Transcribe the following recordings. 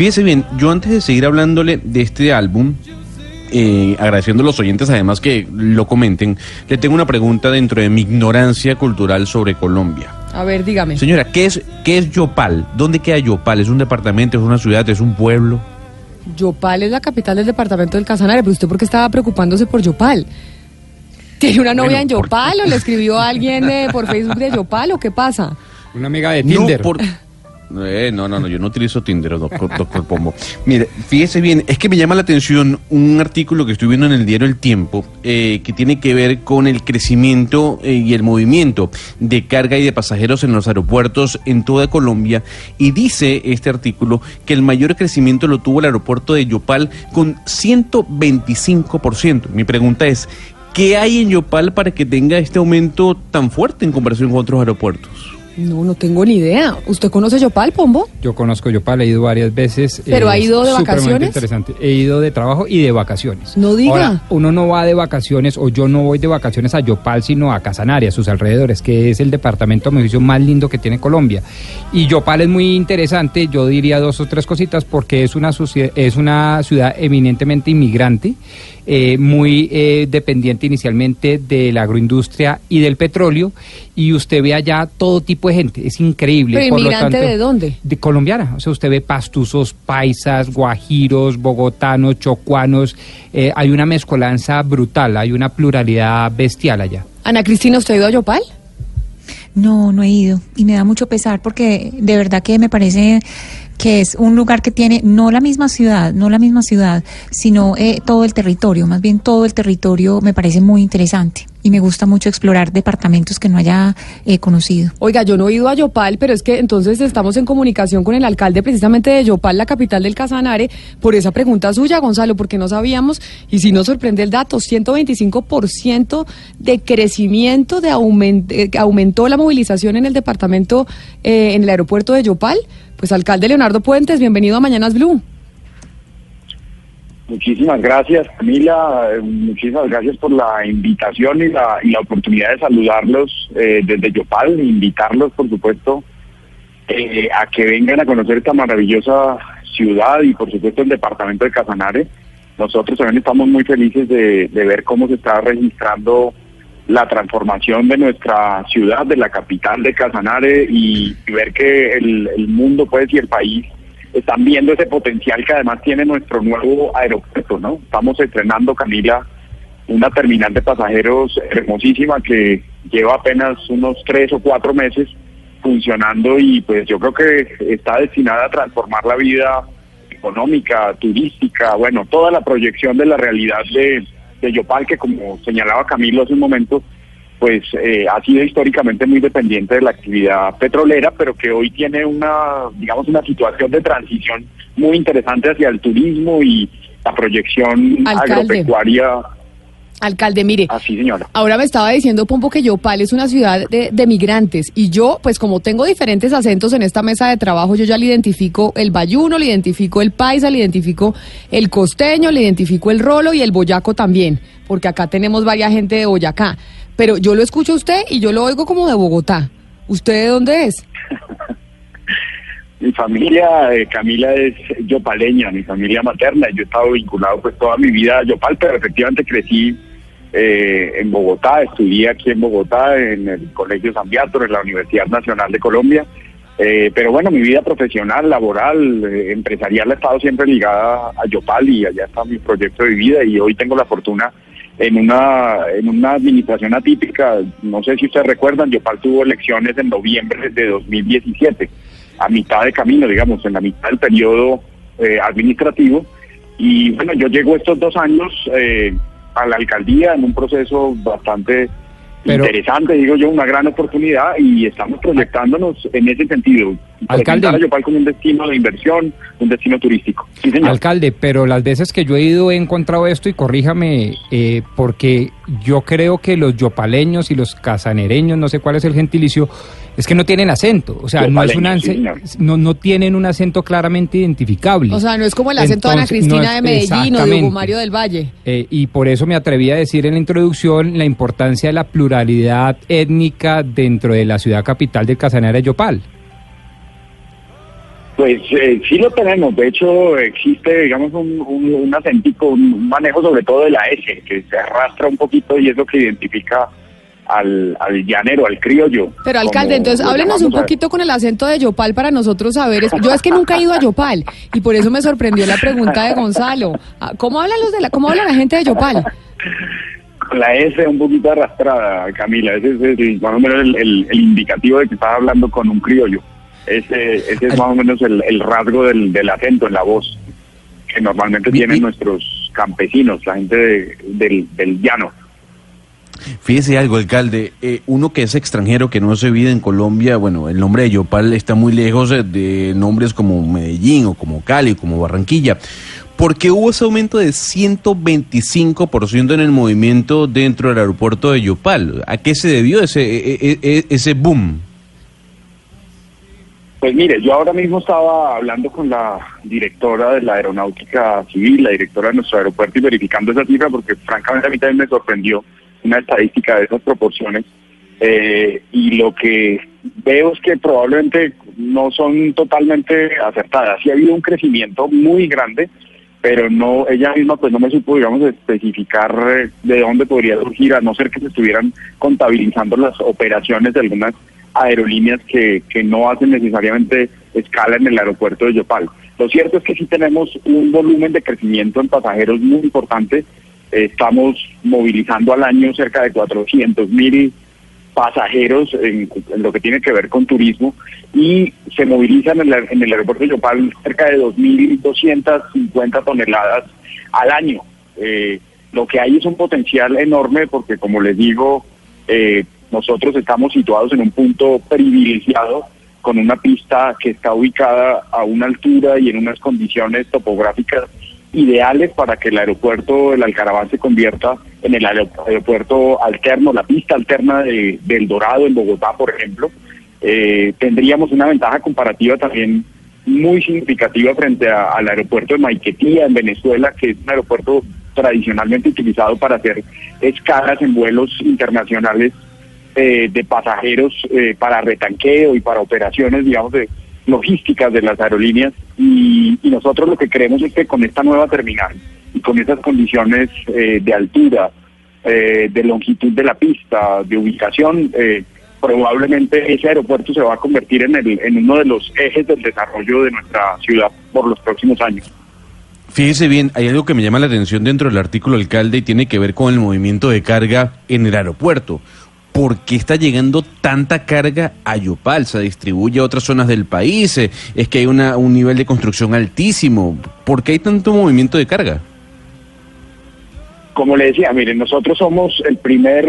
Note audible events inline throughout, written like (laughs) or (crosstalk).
Fíjese bien, yo antes de seguir hablándole de este álbum, eh, agradeciendo a los oyentes además que lo comenten, le tengo una pregunta dentro de mi ignorancia cultural sobre Colombia. A ver, dígame. Señora, ¿qué es, qué es Yopal? ¿Dónde queda Yopal? ¿Es un departamento, es una ciudad, es un pueblo? Yopal es la capital del departamento del Casanare, pero usted por qué estaba preocupándose por Yopal? ¿Tiene una novia Bueno, en por- Yopal o le escribió a alguien eh, por Facebook de Yopal o qué pasa? Una amiga de Tinder. No, por... Eh, no, no, no, yo no utilizo Tinder, doctor, doctor Pombo. Mire, fíjese bien, es que me llama la atención un artículo que estoy viendo en el diario El Tiempo eh, que tiene que ver con el crecimiento eh, y el movimiento de carga y de pasajeros en los aeropuertos en toda Colombia y dice este artículo que el mayor crecimiento lo tuvo el aeropuerto de Yopal con 125%. Mi pregunta es, ¿qué hay en Yopal para que tenga este aumento tan fuerte en comparación con otros aeropuertos? No, no tengo ni idea. ¿Usted conoce Yopal, Pombo? Yo conozco Yopal, he ido varias veces. ¿Pero ha ido de vacaciones? interesante. He ido de trabajo y de vacaciones. No diga. Ahora, uno no va de vacaciones, o yo no voy de vacaciones a Yopal, sino a Casanare, a sus alrededores, que es el departamento, juicio, más lindo que tiene Colombia. Y Yopal es muy interesante, yo diría dos o tres cositas, porque es una, es una ciudad eminentemente inmigrante, eh, muy eh, dependiente inicialmente de la agroindustria y del petróleo, y usted ve allá todo tipo de gente, es increíble. ¿Pero Por lo inmigrante tanto- de dónde? de colombiana. O sea, usted ve pastuzos, paisas, guajiros, bogotanos, chocuanos. eh, hay una mezcolanza brutal, hay una pluralidad bestial allá. Ana Cristina, ¿usted ha ido a Yopal? No, no he ido y me da mucho pesar porque de verdad que me parece que es un lugar que tiene no la misma ciudad, no la misma ciudad, sino eh, todo el territorio, más bien todo el territorio me parece muy interesante y me gusta mucho explorar departamentos que no haya eh, conocido. Oiga, yo no he ido a Yopal, pero es que entonces estamos en comunicación con el alcalde precisamente de Yopal, la capital del Casanare, por esa pregunta suya, Gonzalo, porque no sabíamos, y si nos sorprende el dato, 125% de crecimiento, de aument- eh, aumentó la movilización en el departamento, eh, en el aeropuerto de Yopal. Pues alcalde Leonardo Puentes, bienvenido a Mañanas Blue. Muchísimas gracias, Camila. Muchísimas gracias por la invitación y la, y la oportunidad de saludarlos eh, desde Yopal, invitarlos, por supuesto, eh, a que vengan a conocer esta maravillosa ciudad y, por supuesto, el departamento de Casanare. Nosotros también estamos muy felices de, de ver cómo se está registrando la transformación de nuestra ciudad, de la capital de Casanare, y, ver que el, el mundo, pues, y el país están viendo ese potencial que además tiene nuestro nuevo aeropuerto, ¿no? Estamos estrenando, Camila, una terminal de pasajeros hermosísima que lleva apenas unos tres o cuatro meses funcionando y pues yo creo que está destinada a transformar la vida económica, turística, bueno, toda la proyección de la realidad de, de Yopal, que como señalaba Camilo hace un momento, pues eh, ha sido históricamente muy dependiente de la actividad petrolera, pero que hoy tiene una, digamos, una situación de transición muy interesante hacia el turismo y la proyección Alcalde. agropecuaria. Alcalde, mire. Así, señora. Ahora me estaba diciendo Pompo que Yopal es una ciudad de, de migrantes y yo, pues como tengo diferentes acentos en esta mesa de trabajo, yo ya le identifico el bayuno, le identifico el paisa, le identifico el costeño, le identifico el rolo y el boyaco también, porque acá tenemos varias gente de Boyacá. Pero yo lo escucho a usted y yo lo oigo como de Bogotá. ¿Usted de dónde es? Mi familia, eh, Camila, es yopaleña, mi familia materna. Yo he estado vinculado pues toda mi vida a Yopal, pero efectivamente crecí eh, en Bogotá, estudié aquí en Bogotá, en el Colegio San Beato, en la Universidad Nacional de Colombia. Eh, pero bueno, mi vida profesional, laboral, eh, empresarial ha estado siempre ligada a Yopal y allá está mi proyecto de vida y hoy tengo la fortuna en una en una administración atípica, no sé si ustedes recuerdan, Yopal tuvo elecciones en noviembre de 2017, a mitad de camino, digamos, en la mitad del periodo administrativo y bueno, yo llego estos dos años a la alcaldía en un proceso bastante Pero- interesante, digo yo, una gran oportunidad y estamos proyectándonos en ese sentido. Alcalde. a Yopal como un destino de inversión, un destino turístico. Sí, señor. Alcalde, pero las veces que yo he ido he encontrado esto y corríjame, eh, porque yo creo que los yopaleños y los casanereños, no sé cuál es el gentilicio, es que no tienen acento, o sea, no es un no, no tienen un acento claramente identificable. O sea, no es como el acento de Ana Cristina no es- de Medellín o de Hugo. Mario del Valle. Eh, y por eso me atreví a decir en la introducción la importancia de la pluralidad étnica dentro de la ciudad capital del Casanare Yopal. Pues eh, sí lo tenemos. De hecho, existe, digamos, un, un, un acentico, un, un manejo sobre todo de la S, que se arrastra un poquito y es lo que identifica al, al llanero, al criollo. Pero alcalde, entonces háblenos un poquito con el acento de Yopal para nosotros saber. Yo es que nunca he ido a Yopal y por eso me sorprendió la pregunta de Gonzalo. Ah, ¿Cómo hablan los de la, cómo habla la gente de Yopal? La S un poquito arrastrada, Camila. Ese es el- más o menos el, el- el indicativo de que estás hablando con un criollo. Ese, ese es más o menos el, el rasgo del, del acento en la voz que normalmente tienen nuestros campesinos, la gente de- del, del llano. Fíjese algo, alcalde, eh, uno que es extranjero, que no se vive en Colombia, bueno, el nombre de Yopal está muy lejos eh, de nombres como Medellín o como Cali, como Barranquilla. ¿Por qué hubo ese aumento de 125% en el movimiento dentro del aeropuerto de Yopal? ¿A qué se debió ese, e- e- e- ese boom? Pues mire, yo ahora mismo estaba hablando con la directora de la aeronáutica civil, la directora de nuestro aeropuerto y verificando esa cifra porque francamente a mí también me sorprendió una estadística de esas proporciones. Eh, y lo que veo es que probablemente no son totalmente acertadas. Sí ha habido un crecimiento muy grande, pero no ella misma pues no me supo, digamos, especificar eh, de dónde podría surgir, a no ser que se estuvieran contabilizando las operaciones de algunas aerolíneas que, que no hacen necesariamente escala en el aeropuerto de Yopal. Lo cierto es que sí tenemos un volumen de crecimiento en pasajeros muy importante. Estamos movilizando al año cerca de 400 mil pasajeros en, en lo que tiene que ver con turismo y se movilizan en, el- en el aeropuerto de Yopal cerca de 2.250 toneladas al año. Eh, lo que hay es un potencial enorme porque, como les digo, eh, nosotros estamos situados en un punto privilegiado con una pista que está ubicada a una altura y en unas condiciones topográficas ideales para que el aeropuerto del Alcaraván se convierta en el aero- aeropuerto alterno, la pista alterna de, del Dorado en Bogotá, por ejemplo. Eh, tendríamos una ventaja comparativa también muy significativa frente a- al aeropuerto de Maiquetía en Venezuela, que es un aeropuerto tradicionalmente utilizado para hacer escalas en vuelos internacionales eh, de pasajeros eh, para retanqueo y para operaciones, digamos, de logísticas de las aerolíneas. Y, y nosotros lo que creemos es que con esta nueva terminal y con esas condiciones eh, de altura, eh, de longitud de la pista, de ubicación, eh, probablemente ese aeropuerto se va a convertir en, el, en uno de los ejes del desarrollo de nuestra ciudad por los próximos años. Fíjese bien, hay algo que me llama la atención dentro del artículo alcalde y tiene que ver con el movimiento de carga en el aeropuerto. ¿Por qué está llegando tanta carga a Yopal? ¿Se distribuye a otras zonas del país? Eh, ¿Es que hay una, un nivel de construcción altísimo? ¿Por qué hay tanto movimiento de carga? Como le decía, miren, nosotros somos el primer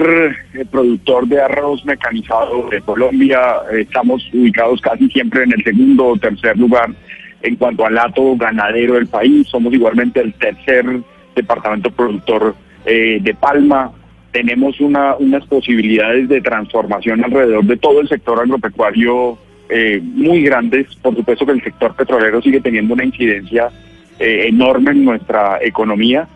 eh, productor de arroz mecanizado de Colombia. Estamos ubicados casi siempre en el segundo o tercer lugar en cuanto al lato ganadero del país. Somos igualmente el tercer departamento productor eh, de palma. Tenemos una, unas posibilidades de transformación alrededor de todo el sector agropecuario eh, muy grandes. Por supuesto que el sector petrolero sigue teniendo una incidencia eh, enorme en nuestra economía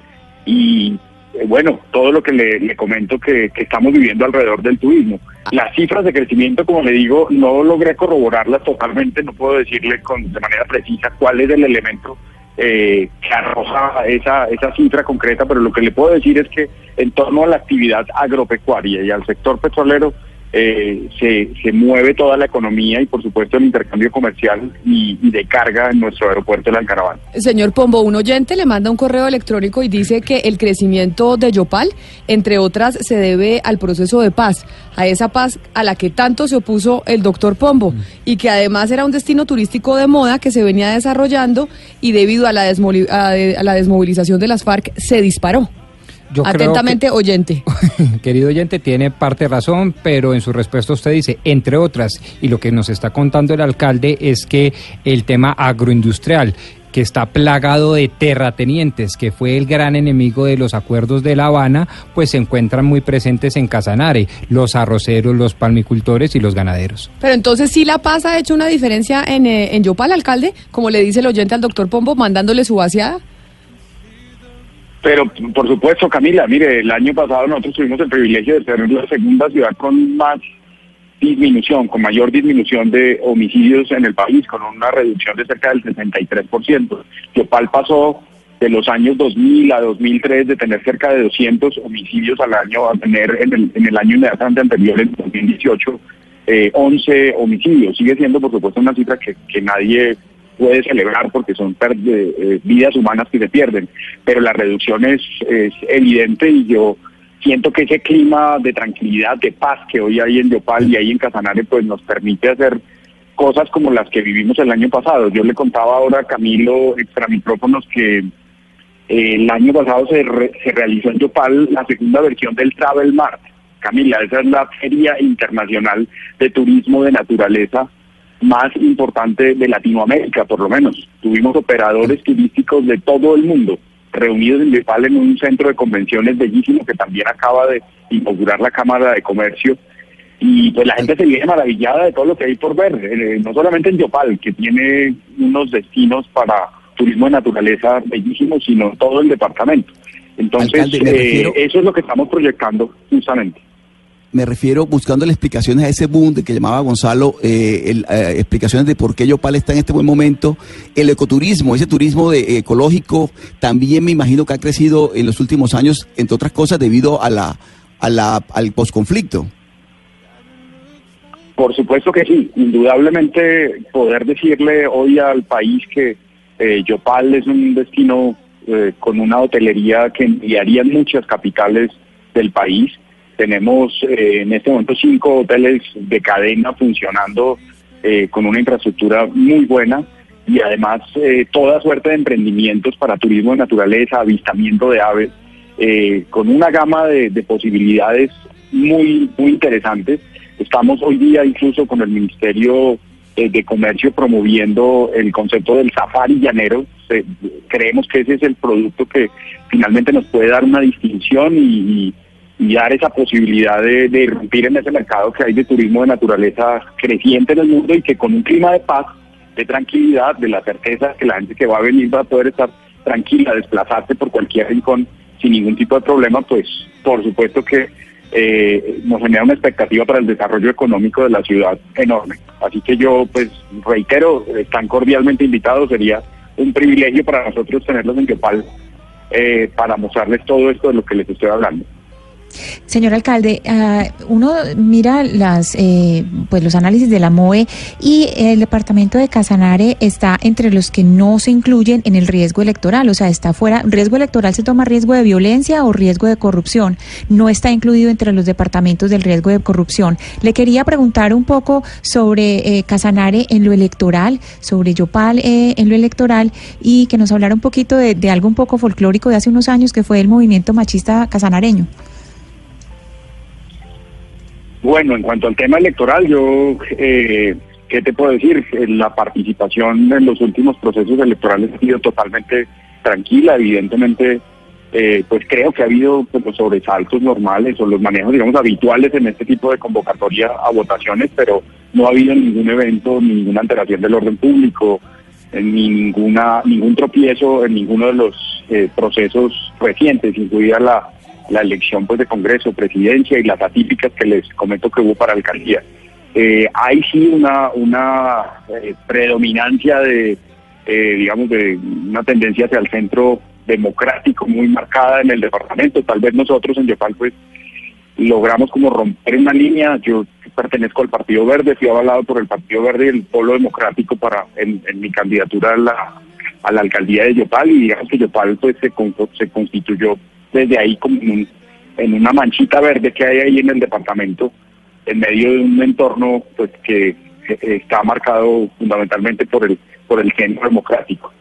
y eh, bueno, todo lo que le, le comento que, que estamos viviendo alrededor del turismo. Las cifras de crecimiento, como le digo, no logré corroborarlas totalmente, no puedo decirle con, de manera precisa cuál es el elemento eh, que arroja esa, esa cifra concreta, pero lo que le puedo decir es que en torno a la actividad agropecuaria y al sector petrolero, eh, se, se mueve toda la economía y por supuesto el intercambio comercial y, de carga en nuestro aeropuerto de Alcaraván. Señor Pombo, un oyente le manda un correo electrónico y dice que el crecimiento de Yopal, entre otras, se debe al proceso de paz, a esa paz a la que tanto se opuso el doctor Pombo, y que además era un destino turístico de moda que se venía desarrollando y debido a la, a la desmovilización de las FARC se disparó. Yo Atentamente, oyente. (laughs) Querido oyente, tiene parte razón, pero en su respuesta usted dice, entre otras, y lo que nos está contando el alcalde es que el tema agroindustrial, que está plagado de terratenientes, que fue el gran enemigo de los acuerdos de La Habana, pues se encuentran muy presentes en Casanare, los arroceros, los palmicultores y los ganaderos. Pero entonces sí La Paz ha hecho una diferencia en, eh, en Yopal, alcalde, como le dice el oyente al doctor Pombo, mandándole su vaciada. Pero por supuesto, Camila, mire, el año pasado nosotros tuvimos el privilegio de ser la segunda ciudad con más disminución, con mayor disminución de homicidios en el país, con una reducción de cerca del 63%. Yopal pasó de los años 2000 a 2003 de tener cerca de 200 homicidios al año a tener en el, en el año inmediatamente anterior, en 2018, eh, 11 homicidios. Sigue siendo, por supuesto, una cifra que, que nadie puede celebrar porque son de- eh, vidas humanas que se pierden, pero la reducción es, es evidente y yo siento que ese clima de tranquilidad, de paz que hoy hay en Yopal y ahí en Casanare, pues nos permite hacer cosas como las que vivimos el año pasado. Yo le contaba ahora a Camilo, extra micrófonos, que eh, el año pasado se, re- se realizó en Yopal la segunda versión del Travel Mart. Camila, esa es la feria internacional de turismo de naturaleza más importante de Latinoamérica, por lo menos. Tuvimos operadores turísticos de todo el mundo reunidos en Yopal en un centro de convenciones bellísimo que también acaba de inaugurar la Cámara de Comercio. Y pues la gente se viene maravillada de todo lo que hay por ver, eh, no solamente en Yopal, que tiene unos destinos para turismo de naturaleza bellísimos, sino todo el departamento. Entonces, Alcalde, eh, refiero- eso es lo que estamos proyectando justamente. Me refiero buscándole explicaciones a ese boom de que llamaba Gonzalo, eh, eh, explicaciones de por qué Yopal está en este buen momento. El ecoturismo, ese turismo de, ecológico, también me imagino que ha crecido en los últimos años, entre otras cosas, debido a la, a la, al posconflicto. Por supuesto que sí, indudablemente poder decirle hoy al país que eh, Yopal es un destino eh, con una hotelería que enviaría muchas capitales del país. Tenemos eh, en este momento cinco hoteles de cadena funcionando eh, con una infraestructura muy buena y además eh, toda suerte de emprendimientos para turismo de naturaleza, avistamiento de aves, eh, con una gama de, de posibilidades muy, muy interesantes. Estamos hoy día incluso con el Ministerio de Comercio promoviendo el concepto del safari llanero. Creemos que ese es el producto que finalmente nos puede dar una distinción y, y- y dar esa posibilidad de, de irrumpir en ese mercado que hay de turismo de naturaleza creciente en el mundo y que con un clima de paz, de tranquilidad, de la certeza que la gente que va a venir va a poder estar tranquila, desplazarse por cualquier rincón sin ningún tipo de problema, pues por supuesto que eh, nos genera una expectativa para el desarrollo económico de la ciudad enorme. Así que yo, pues, reitero, tan cordialmente invitados, sería un privilegio para nosotros tenerlos en Yopal eh, para mostrarles todo esto de lo que les estoy hablando. Señor alcalde, ah, uno mira las, eh, pues los análisis de la MOE y el departamento de Casanare está entre los que no se incluyen en el riesgo electoral, o sea, está fuera. ¿Riesgo electoral se toma riesgo de violencia o riesgo de corrupción? No está incluido entre los departamentos del riesgo de corrupción. Le quería preguntar un poco sobre eh, Casanare en lo electoral, sobre Yopal eh, en lo electoral y que nos hablara un poquito de, de algo un poco folclórico de hace unos años que fue el movimiento machista casanareño. Bueno, en cuanto al tema electoral, yo, eh, ¿qué te puedo decir? Eh, La participación en los últimos procesos electorales ha sido totalmente tranquila, evidentemente, eh, pues creo que ha habido pues, los sobresaltos normales o los manejos, digamos, habituales en este tipo de convocatoria a votaciones, pero no ha habido ningún evento, ninguna alteración del orden público, eh, ni ninguna, ningún tropiezo en ninguno de los eh, procesos recientes, incluida la, la elección pues de Congreso, presidencia y las atípicas que les comento que hubo para alcaldía. Eh, hay sí una, una eh, predominancia de, eh, digamos, de una tendencia hacia el centro democrático muy marcada en el departamento. Tal vez nosotros en Yopal pues logramos como romper una línea. Yo pertenezco al Partido Verde, fui avalado por el Partido Verde y el Polo Democrático para en, en mi candidatura a la, a la alcaldía de Yopal y digamos que Yopal pues se, con- se constituyó desde ahí como en, un- en una manchita verde que hay ahí en el departamento en medio de un entorno pues que eh, está marcado fundamentalmente por el por el centro democrático.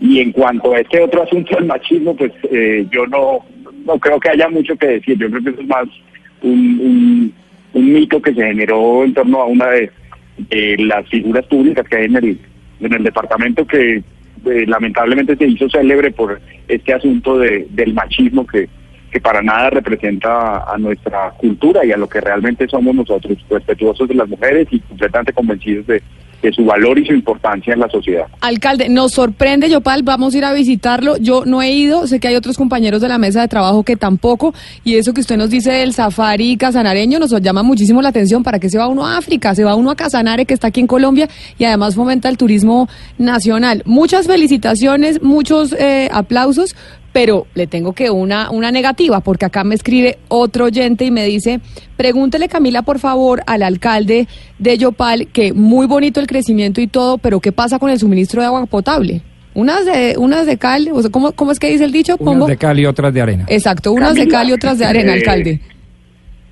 Y en cuanto a este otro asunto del machismo, pues eh, yo no, no creo que haya mucho que decir. Yo creo que eso es más un, un, mito que se generó en torno a una de, de las figuras públicas que hay en el, en el departamento que eh, lamentablemente se hizo célebre por este asunto de, del machismo que, que para nada representa a nuestra cultura y a lo que realmente somos nosotros, respetuosos de las mujeres y completamente convencidos de, de su valor y su importancia en la sociedad. Alcalde, nos sorprende, Yopal, vamos a ir a visitarlo. Yo no he ido, sé que hay otros compañeros de la mesa de trabajo que tampoco, y eso que usted nos dice del safari casanareño nos llama muchísimo la atención. ¿Para qué se va uno a África? Se va uno a Casanare, que está aquí en Colombia, y además fomenta el turismo nacional. Muchas felicitaciones, muchos eh, aplausos, pero le tengo que una, una negativa, porque acá me escribe otro oyente y me dice, pregúntele Camila por favor al alcalde de Yopal que muy bonito el crecimiento y todo, pero ¿qué pasa con el suministro de agua potable? Unas de, unas de cal, o sea, ¿cómo, ¿cómo es que dice el dicho? Unas de cal y otras de arena. Exacto, unas de cal y otras de arena, eh, alcalde.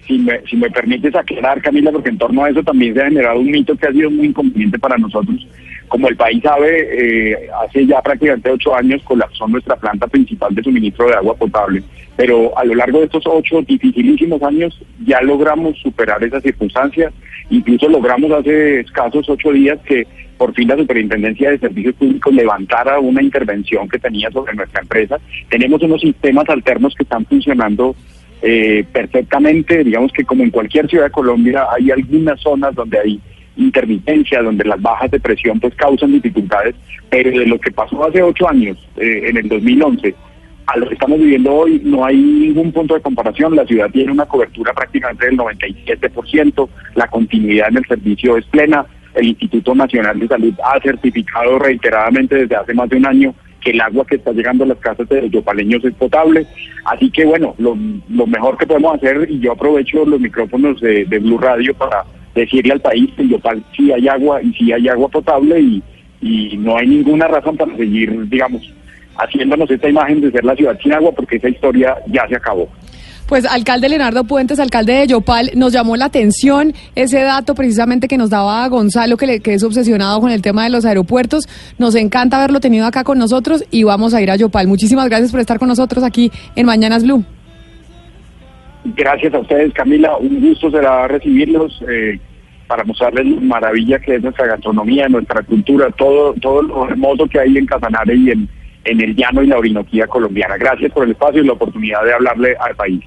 Si me, si me permites aclarar, Camila, porque en torno a eso también se ha generado un mito que ha sido muy inconveniente para nosotros. Como el país sabe, eh, hace ya prácticamente ocho años colapsó nuestra planta principal de suministro de agua potable, pero a lo largo de estos ocho dificilísimos años ya logramos superar esa circunstancia, incluso logramos hace escasos ocho días que por fin la Superintendencia de Servicios Públicos levantara una intervención que tenía sobre nuestra empresa. Tenemos unos sistemas alternos que están funcionando eh, perfectamente, digamos que como en cualquier ciudad de Colombia hay algunas zonas donde hay intermitencia, donde las bajas de presión pues causan dificultades, pero de lo que pasó hace ocho años, eh, en el 2011, a lo que estamos viviendo hoy no hay ningún punto de comparación, la ciudad tiene una cobertura prácticamente del 97%, la continuidad en el servicio es plena, el Instituto Nacional de Salud ha certificado reiteradamente desde hace más de un año que el agua que está llegando a las casas de los yopaleños es potable. Así que bueno, lo, lo mejor que podemos hacer, y yo aprovecho los micrófonos de, de Blue Radio para decirle al país que en Yopal sí hay agua y sí hay agua potable y, y no hay ninguna razón para seguir, digamos, haciéndonos esta imagen de ser la ciudad sin agua porque esa historia ya se acabó. Pues alcalde Leonardo Puentes, alcalde de Yopal, nos llamó la atención ese dato precisamente que nos daba Gonzalo, que, le, que es obsesionado con el tema de los aeropuertos. Nos encanta haberlo tenido acá con nosotros y vamos a ir a Yopal. Muchísimas gracias por estar con nosotros aquí en Mañanas Blue. Gracias a ustedes, Camila. Un gusto será recibirlos eh, para mostrarles la maravilla que es nuestra gastronomía, nuestra cultura, todo, todo lo hermoso que hay en Casanare y en, en el llano y la Orinoquía colombiana. Gracias por el espacio y la oportunidad de hablarle al país.